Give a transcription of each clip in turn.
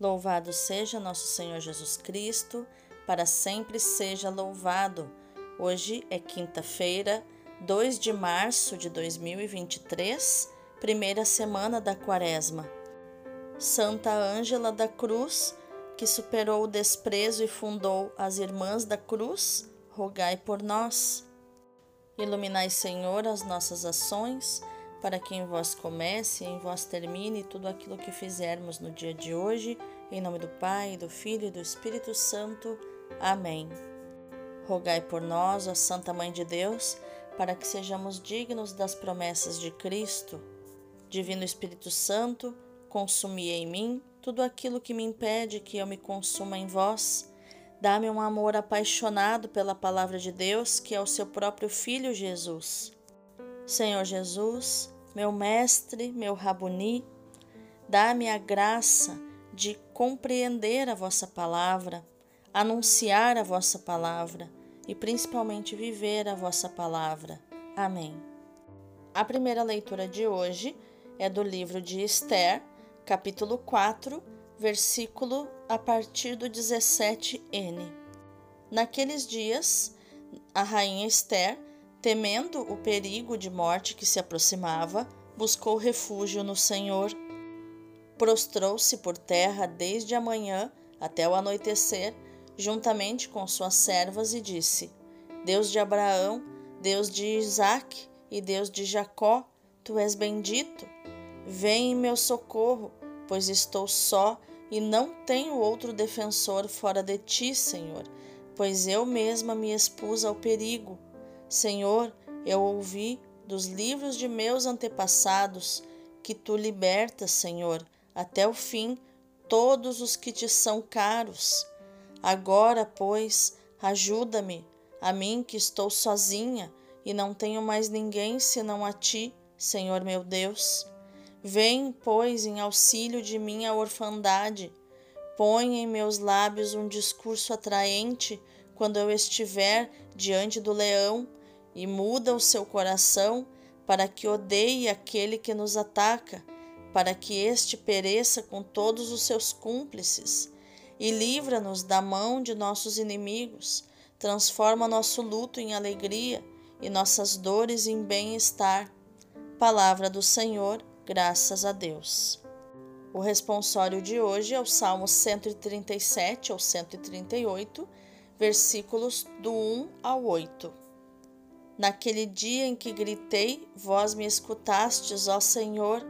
Louvado seja nosso Senhor Jesus Cristo, para sempre seja louvado. Hoje é quinta-feira, 2 de março de 2023, primeira semana da Quaresma. Santa Ângela da Cruz, que superou o desprezo e fundou as Irmãs da Cruz, rogai por nós. Iluminai, Senhor, as nossas ações para que em vós comece e em vós termine tudo aquilo que fizermos no dia de hoje, em nome do Pai, do Filho e do Espírito Santo. Amém. Rogai por nós, ó Santa Mãe de Deus, para que sejamos dignos das promessas de Cristo. Divino Espírito Santo, consumi em mim tudo aquilo que me impede que eu me consuma em vós. Dá-me um amor apaixonado pela palavra de Deus, que é o seu próprio Filho Jesus. Senhor Jesus, meu Mestre, meu Rabuni, dá-me a graça de compreender a vossa palavra, anunciar a vossa palavra e principalmente viver a vossa palavra. Amém. A primeira leitura de hoje é do livro de Esther, capítulo 4, versículo a partir do 17n. Naqueles dias, a rainha Esther Temendo o perigo de morte que se aproximava, buscou refúgio no Senhor. Prostrou-se por terra desde a manhã até o anoitecer, juntamente com suas servas, e disse: Deus de Abraão, Deus de Isaque e Deus de Jacó, tu és bendito. Vem em meu socorro, pois estou só e não tenho outro defensor fora de ti, Senhor, pois eu mesma me expus ao perigo Senhor, eu ouvi dos livros de meus antepassados que tu libertas, Senhor, até o fim todos os que te são caros. Agora, pois, ajuda-me, a mim que estou sozinha e não tenho mais ninguém senão a ti, Senhor meu Deus. Vem, pois, em auxílio de minha orfandade. Põe em meus lábios um discurso atraente quando eu estiver diante do leão e muda o seu coração para que odeie aquele que nos ataca, para que este pereça com todos os seus cúmplices, e livra-nos da mão de nossos inimigos, transforma nosso luto em alegria e nossas dores em bem-estar. Palavra do Senhor, graças a Deus. O responsório de hoje é o Salmo 137 ou 138, versículos do 1 ao 8. Naquele dia em que gritei, vós me escutastes, ó Senhor.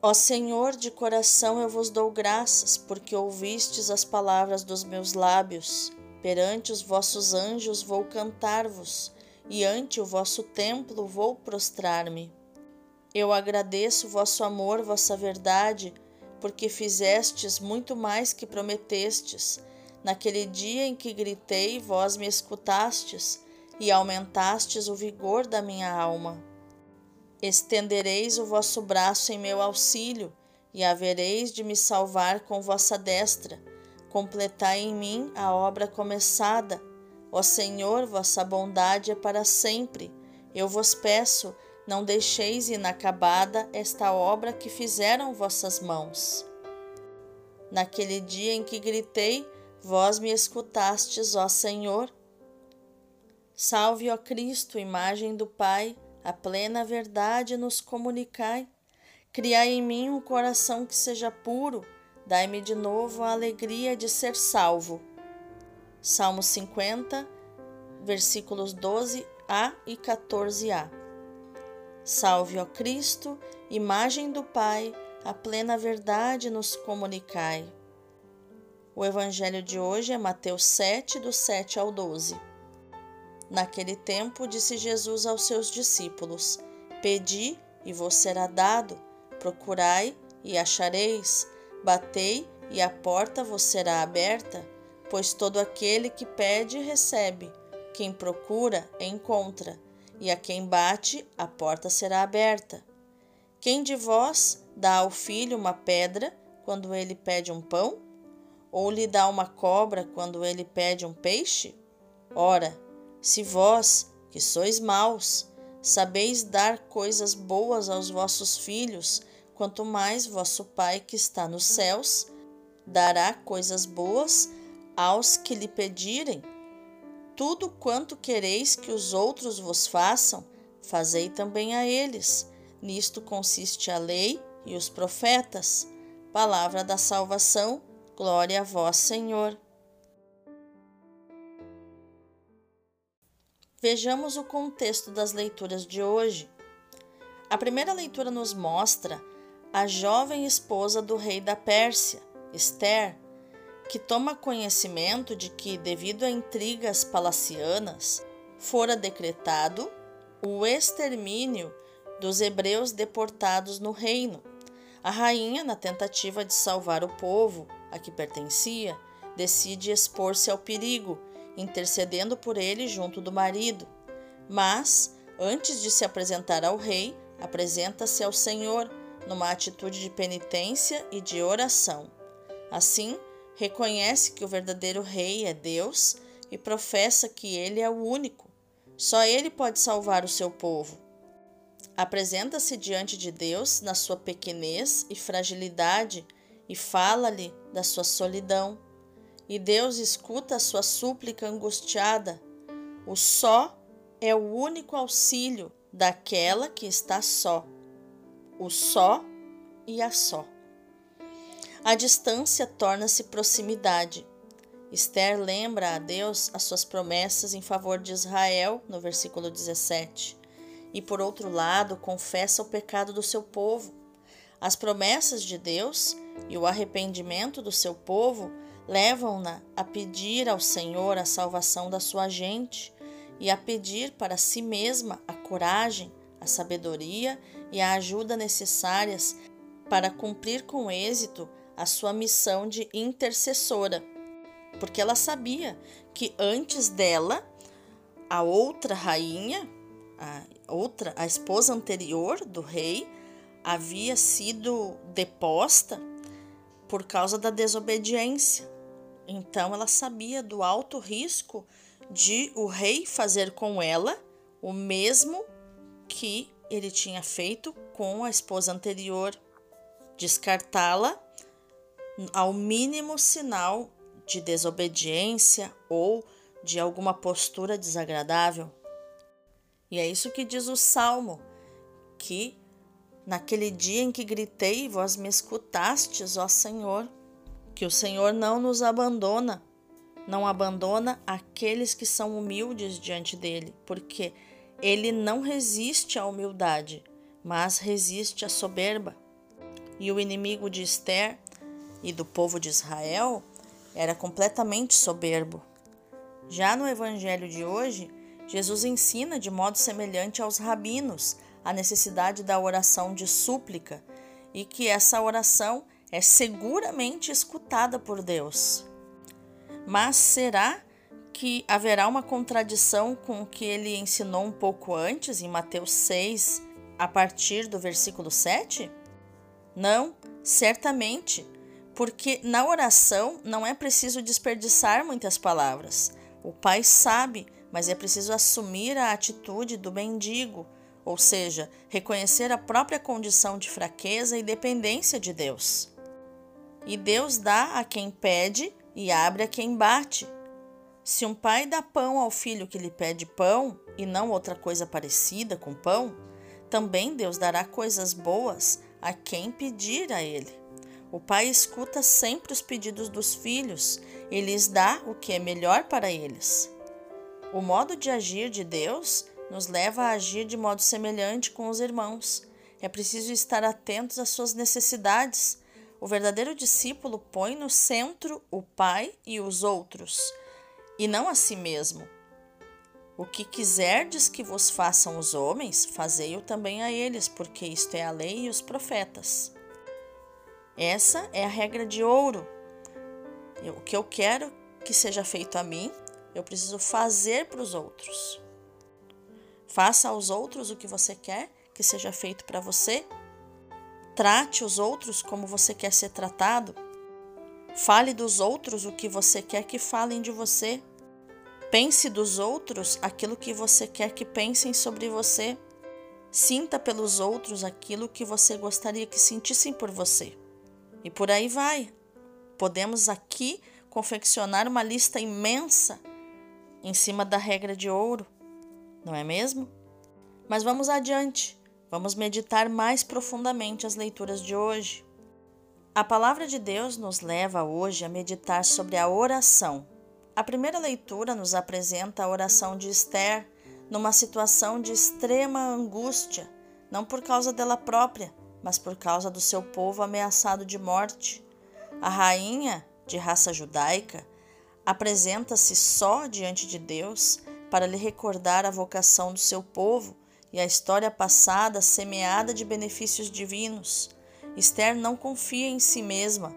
Ó Senhor, de coração eu vos dou graças, porque ouvistes as palavras dos meus lábios. Perante os vossos anjos vou cantar-vos, e ante o vosso templo vou prostrar-me. Eu agradeço vosso amor, vossa verdade, porque fizestes muito mais que prometestes. Naquele dia em que gritei, vós me escutastes e aumentastes o vigor da minha alma. Estendereis o vosso braço em meu auxílio, e havereis de me salvar com vossa destra. Completai em mim a obra começada. Ó Senhor, vossa bondade é para sempre. Eu vos peço, não deixeis inacabada esta obra que fizeram vossas mãos. Naquele dia em que gritei, vós me escutastes, ó Senhor, Salve, ó Cristo, imagem do Pai, a plena verdade nos comunicai. Criai em mim um coração que seja puro, dai-me de novo a alegria de ser salvo. Salmo 50, versículos 12a e 14a. Salve, ó Cristo, imagem do Pai, a plena verdade nos comunicai. O evangelho de hoje é Mateus 7, do 7 ao 12. Naquele tempo, disse Jesus aos seus discípulos: Pedi e vos será dado, procurai e achareis, batei e a porta vos será aberta, pois todo aquele que pede recebe, quem procura encontra, e a quem bate a porta será aberta. Quem de vós dá ao filho uma pedra quando ele pede um pão? Ou lhe dá uma cobra quando ele pede um peixe? Ora, se vós, que sois maus, sabeis dar coisas boas aos vossos filhos, quanto mais vosso Pai que está nos céus dará coisas boas aos que lhe pedirem. Tudo quanto quereis que os outros vos façam, fazei também a eles. Nisto consiste a lei e os profetas. Palavra da salvação, glória a vós, Senhor. Vejamos o contexto das leituras de hoje. A primeira leitura nos mostra a jovem esposa do rei da Pérsia, Esther, que toma conhecimento de que, devido a intrigas palacianas, fora decretado o extermínio dos hebreus deportados no reino. A rainha, na tentativa de salvar o povo a que pertencia, decide expor-se ao perigo, intercedendo por ele junto do marido. Mas, antes de se apresentar ao rei, apresenta-se ao Senhor numa atitude de penitência e de oração. Assim, reconhece que o verdadeiro rei é Deus e professa que ele é o único. Só ele pode salvar o seu povo. Apresenta-se diante de Deus na sua pequenez e fragilidade e fala-lhe da sua solidão. E Deus escuta a sua súplica angustiada. O só é o único auxílio daquela que está só. O só e a só. A distância torna-se proximidade. Esther lembra a Deus as suas promessas em favor de Israel, no versículo 17, e por outro lado, confessa o pecado do seu povo. As promessas de Deus e o arrependimento do seu povo levam-na a pedir ao Senhor a salvação da sua gente e a pedir para si mesma a coragem, a sabedoria e a ajuda necessárias para cumprir com êxito a sua missão de intercessora, porque ela sabia que antes dela, a outra rainha, a outra, a esposa anterior do rei, havia sido deposta por causa da desobediência. Então ela sabia do alto risco de o rei fazer com ela o mesmo que ele tinha feito com a esposa anterior, descartá-la ao mínimo sinal de desobediência ou de alguma postura desagradável. E é isso que diz o salmo, que naquele dia em que gritei, vós me escutastes, ó Senhor, que o Senhor não nos abandona, não abandona aqueles que são humildes diante dele, porque ele não resiste à humildade, mas resiste à soberba. E o inimigo de Esther e do povo de Israel era completamente soberbo. Já no evangelho de hoje, Jesus ensina de modo semelhante aos rabinos a necessidade da oração de súplica e que essa oração é seguramente escutada por Deus. Mas será que haverá uma contradição com o que ele ensinou um pouco antes, em Mateus 6, a partir do versículo 7? Não, certamente porque na oração não é preciso desperdiçar muitas palavras. O pai sabe, mas é preciso assumir a atitude do mendigo, ou seja, reconhecer a própria condição de fraqueza e dependência de Deus. E Deus dá a quem pede e abre a quem bate. Se um pai dá pão ao filho que lhe pede pão e não outra coisa parecida com pão, também Deus dará coisas boas a quem pedir a ele. O pai escuta sempre os pedidos dos filhos e lhes dá o que é melhor para eles. O modo de agir de Deus nos leva a agir de modo semelhante com os irmãos. É preciso estar atentos às suas necessidades. O verdadeiro discípulo põe no centro o pai e os outros, e não a si mesmo. O que quiserdes que vos façam os homens, fazei-o também a eles, porque isto é a lei e os profetas. Essa é a regra de ouro. Eu, o que eu quero que seja feito a mim, eu preciso fazer para os outros. Faça aos outros o que você quer que seja feito para você. Trate os outros como você quer ser tratado. Fale dos outros o que você quer que falem de você. Pense dos outros aquilo que você quer que pensem sobre você. Sinta pelos outros aquilo que você gostaria que sentissem por você. E por aí vai. Podemos aqui confeccionar uma lista imensa em cima da regra de ouro, não é mesmo? Mas vamos adiante, vamos meditar mais profundamente as leituras de hoje. A palavra de Deus nos leva hoje a meditar sobre a oração. A primeira leitura nos apresenta a oração de Esther numa situação de extrema angústia, não por causa dela própria, mas por causa do seu povo ameaçado de morte. A rainha, de raça judaica, apresenta-se só diante de Deus para lhe recordar a vocação do seu povo e a história passada semeada de benefícios divinos. Esther não confia em si mesma,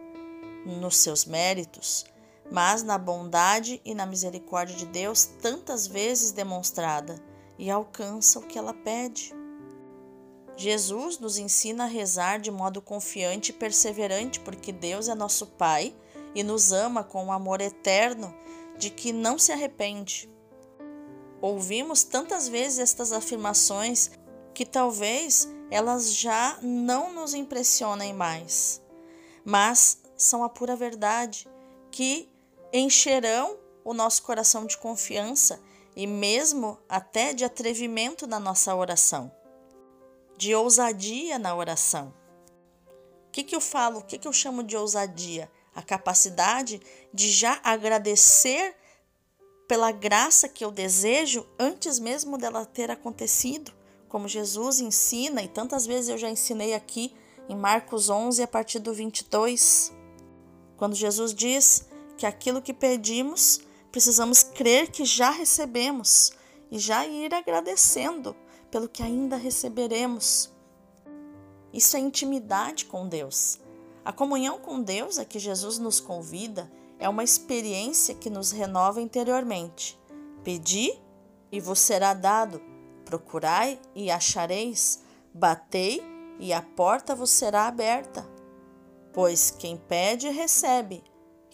nos seus méritos, mas na bondade e na misericórdia de Deus tantas vezes demonstrada e alcança o que ela pede. Jesus nos ensina a rezar de modo confiante e perseverante, porque Deus é nosso Pai e nos ama com um amor eterno de que não se arrepende. Ouvimos tantas vezes estas afirmações que talvez elas já não nos impressionem mais, mas são a pura verdade que encherão o nosso coração de confiança e mesmo até de atrevimento na nossa oração de ousadia na oração. O que, que eu falo? O que, que eu chamo de ousadia? A capacidade de já agradecer pela graça que eu desejo antes mesmo dela ter acontecido, como Jesus ensina e tantas vezes eu já ensinei aqui em Marcos 11 a partir do 22, quando Jesus diz que aquilo que pedimos precisamos crer que já recebemos e já ir agradecendo pelo que ainda receberemos. Isso é intimidade com Deus. A comunhão com Deus a que Jesus nos convida é uma experiência que nos renova interiormente. Pedi e vos será dado, procurai e achareis, batei e a porta vos será aberta. Pois quem pede, recebe,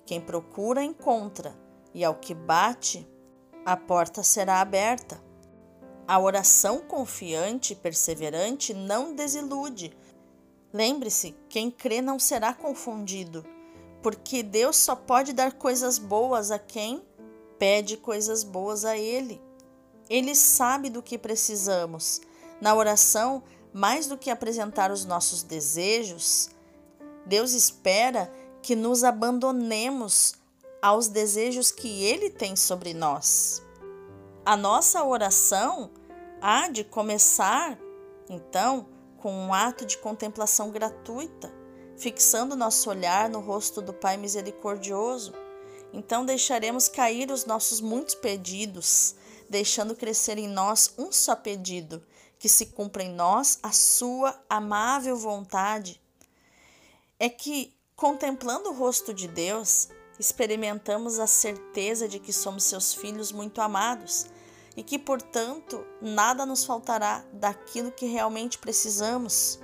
quem procura, encontra, e ao que bate, a porta será aberta. A oração confiante e perseverante não desilude. Lembre-se: quem crê não será confundido, porque Deus só pode dar coisas boas a quem pede coisas boas a Ele. Ele sabe do que precisamos. Na oração, mais do que apresentar os nossos desejos, Deus espera que nos abandonemos aos desejos que Ele tem sobre nós. A nossa oração há de começar, então, com um ato de contemplação gratuita, fixando nosso olhar no rosto do Pai misericordioso. Então deixaremos cair os nossos muitos pedidos, deixando crescer em nós um só pedido, que se cumpra em nós a sua amável vontade. É que, contemplando o rosto de Deus, experimentamos a certeza de que somos seus filhos muito amados e que, portanto, nada nos faltará daquilo que realmente precisamos.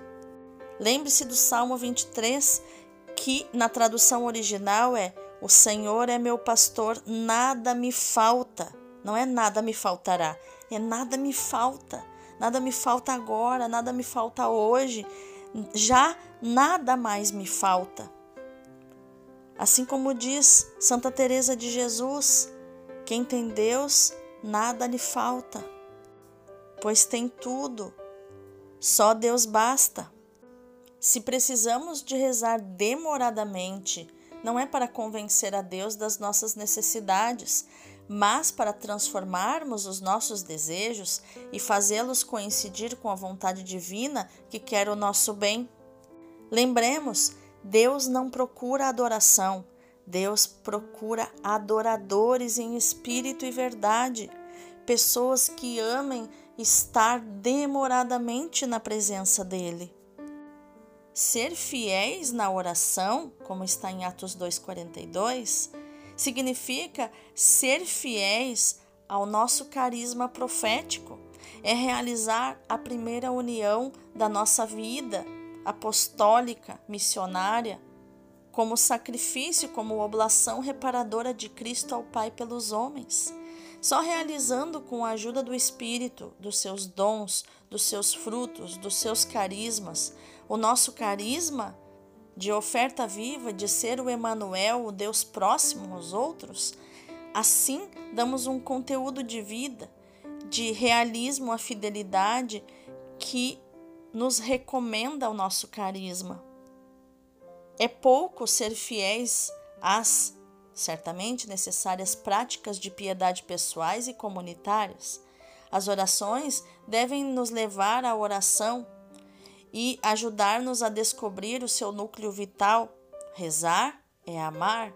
Lembre-se do Salmo 23, que na tradução original é: O Senhor é meu pastor, nada me falta. Não é nada me faltará, é nada me falta. Nada me falta agora, nada me falta hoje. Já nada mais me falta. Assim como diz Santa Teresa de Jesus, quem tem Deus nada lhe falta, pois tem tudo, só Deus basta. Se precisamos de rezar demoradamente, não é para convencer a Deus das nossas necessidades, mas para transformarmos os nossos desejos e fazê-los coincidir com a vontade divina que quer o nosso bem. Lembremos, Deus não procura adoração, Deus procura adoradores em espírito e verdade, pessoas que amem estar demoradamente na presença dele. Ser fiéis na oração, como está em Atos 2:42, significa ser fiéis ao nosso carisma profético. É realizar a primeira união da nossa vida apostólica, missionária, como sacrifício, como oblação reparadora de Cristo ao Pai pelos homens. Só realizando com a ajuda do Espírito, dos seus dons, dos seus frutos, dos seus carismas, o nosso carisma de oferta viva, de ser o Emanuel, o Deus próximo aos outros, assim damos um conteúdo de vida, de realismo à fidelidade que nos recomenda o nosso carisma. É pouco ser fiéis às certamente necessárias práticas de piedade pessoais e comunitárias. As orações devem nos levar à oração e ajudar-nos a descobrir o seu núcleo vital. Rezar é amar.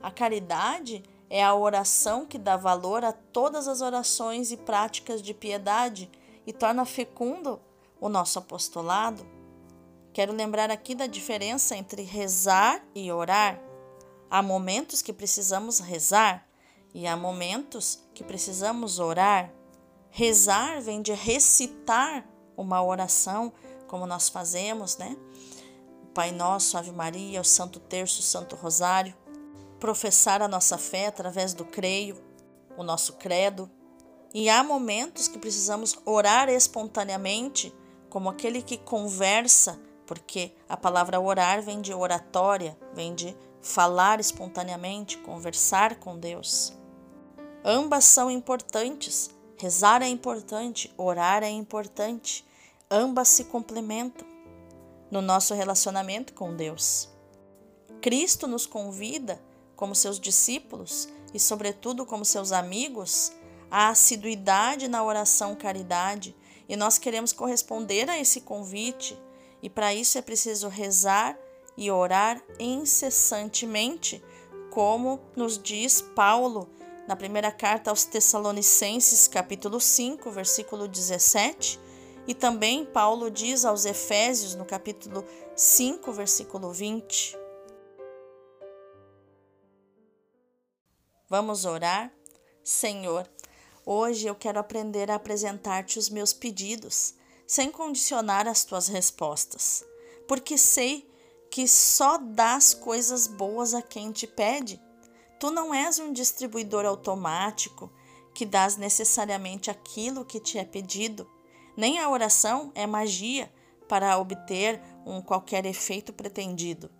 A caridade é a oração que dá valor a todas as orações e práticas de piedade e torna fecundo o nosso apostolado. Quero lembrar aqui da diferença entre rezar e orar. Há momentos que precisamos rezar e há momentos que precisamos orar. Rezar vem de recitar uma oração como nós fazemos, né? O Pai Nosso, Ave Maria, o Santo Terço, o Santo Rosário, professar a nossa fé através do creio, o nosso credo. E há momentos que precisamos orar espontaneamente, como aquele que conversa, porque a palavra orar vem de oratória, vem de falar espontaneamente, conversar com Deus. Ambas são importantes. Rezar é importante, orar é importante. Ambas se complementam no nosso relacionamento com Deus. Cristo nos convida, como seus discípulos e, sobretudo, como seus amigos, à assiduidade na oração caridade, e nós queremos corresponder a esse convite, e para isso é preciso rezar e orar incessantemente, como nos diz Paulo na primeira carta aos Tessalonicenses, capítulo 5, versículo 17 e também Paulo diz aos Efésios, no capítulo 5, versículo 20. Vamos orar? Senhor, hoje eu quero aprender a apresentar-te os meus pedidos, sem condicionar as tuas respostas, porque sei que só dás coisas boas a quem te pede. Tu não és um distribuidor automático que dás necessariamente aquilo que te é pedido nem a oração é magia para obter um qualquer efeito pretendido.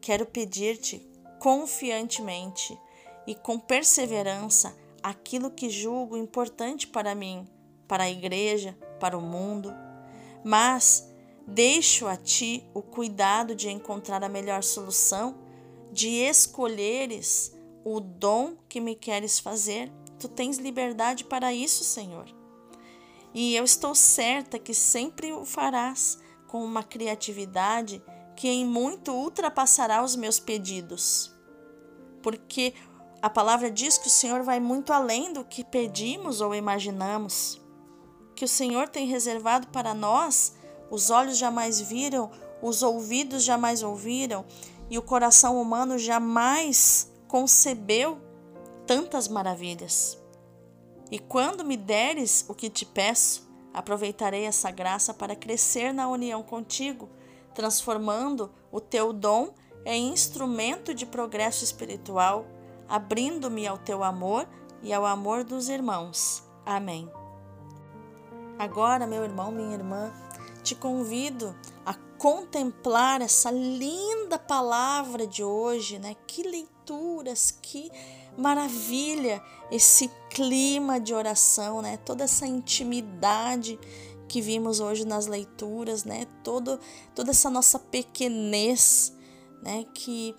Quero pedir-te confiantemente e com perseverança aquilo que julgo importante para mim, para a igreja, para o mundo, mas deixo a ti o cuidado de encontrar a melhor solução, de escolheres o dom que me queres fazer. Tu tens liberdade para isso, Senhor. E eu estou certa que sempre o farás com uma criatividade que em muito ultrapassará os meus pedidos. Porque a palavra diz que o Senhor vai muito além do que pedimos ou imaginamos. Que o Senhor tem reservado para nós, os olhos jamais viram, os ouvidos jamais ouviram e o coração humano jamais concebeu tantas maravilhas. E quando me deres o que te peço, aproveitarei essa graça para crescer na união contigo, transformando o teu dom em instrumento de progresso espiritual, abrindo-me ao teu amor e ao amor dos irmãos. Amém. Agora, meu irmão, minha irmã, te convido a contemplar essa linda palavra de hoje, né? Que que maravilha esse clima de oração, né? Toda essa intimidade que vimos hoje nas leituras, né? Todo, toda essa nossa pequenez, né? Que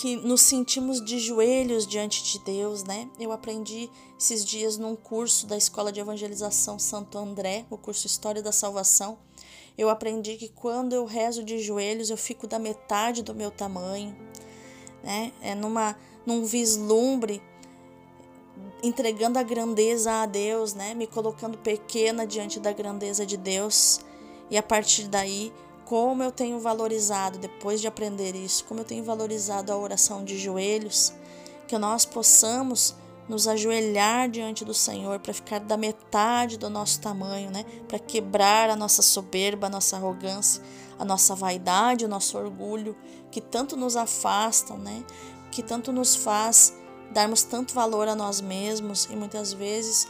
que nos sentimos de joelhos diante de Deus, né? Eu aprendi esses dias num curso da Escola de Evangelização Santo André, o curso História da Salvação. Eu aprendi que quando eu rezo de joelhos, eu fico da metade do meu tamanho, né? É numa num vislumbre, entregando a grandeza a Deus, né? Me colocando pequena diante da grandeza de Deus. E a partir daí, como eu tenho valorizado, depois de aprender isso, como eu tenho valorizado a oração de joelhos, que nós possamos nos ajoelhar diante do Senhor para ficar da metade do nosso tamanho, né? Para quebrar a nossa soberba, a nossa arrogância, a nossa vaidade, o nosso orgulho, que tanto nos afastam, né? que tanto nos faz darmos tanto valor a nós mesmos e muitas vezes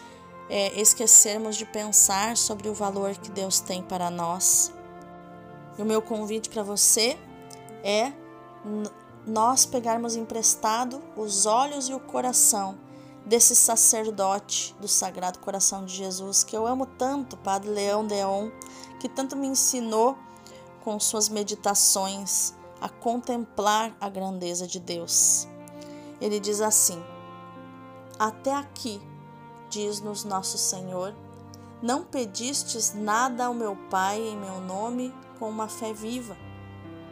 é, esquecermos de pensar sobre o valor que Deus tem para nós. E o meu convite para você é nós pegarmos emprestado os olhos e o coração desse sacerdote do Sagrado Coração de Jesus, que eu amo tanto, Padre Leão Deon, que tanto me ensinou com suas meditações a contemplar a grandeza de Deus. Ele diz assim: Até aqui, diz-nos nosso Senhor, não pedistes nada ao meu Pai em meu nome com uma fé viva.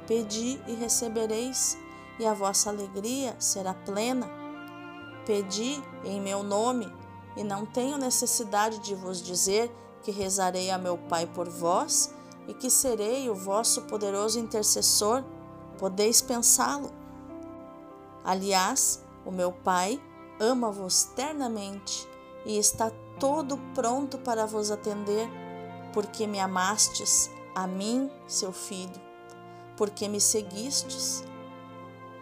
Pedi e recebereis, e a vossa alegria será plena. Pedi em meu nome, e não tenho necessidade de vos dizer que rezarei a meu Pai por vós e que serei o vosso poderoso intercessor. Podeis pensá-lo. Aliás, o meu Pai ama-vos ternamente e está todo pronto para vos atender, porque me amastes, a mim, seu filho, porque me seguistes,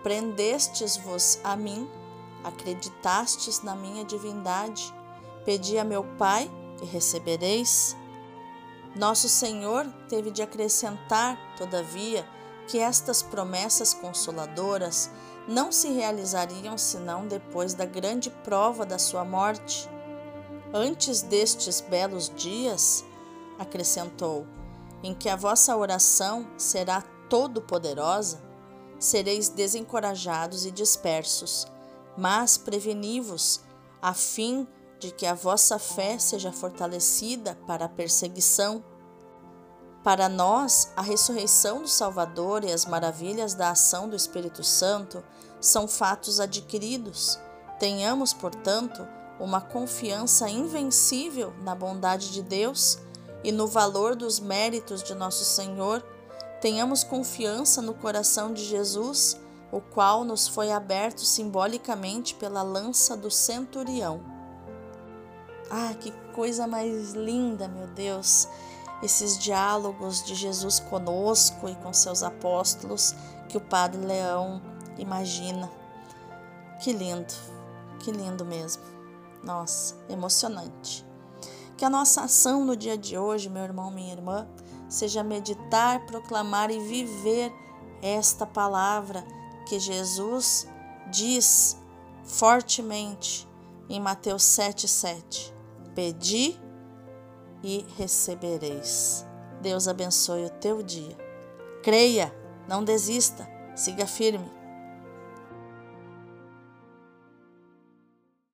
prendestes-vos a mim, acreditastes na minha divindade, pedi a meu Pai e recebereis. Nosso Senhor teve de acrescentar, todavia, que estas promessas consoladoras não se realizariam senão depois da grande prova da sua morte. Antes destes belos dias, acrescentou, em que a vossa oração será todo-poderosa, sereis desencorajados e dispersos, mas preveni-vos, a fim de que a vossa fé seja fortalecida para a perseguição. Para nós, a ressurreição do Salvador e as maravilhas da ação do Espírito Santo são fatos adquiridos. Tenhamos, portanto, uma confiança invencível na bondade de Deus e no valor dos méritos de nosso Senhor. Tenhamos confiança no coração de Jesus, o qual nos foi aberto simbolicamente pela lança do centurião. Ah, que coisa mais linda, meu Deus! Esses diálogos de Jesus conosco e com seus apóstolos que o Padre Leão imagina. Que lindo, que lindo mesmo. Nossa, emocionante. Que a nossa ação no dia de hoje, meu irmão, minha irmã, seja meditar, proclamar e viver esta palavra que Jesus diz fortemente em Mateus 7,7: Pedi e recebereis. Deus abençoe o teu dia. Creia, não desista, siga firme.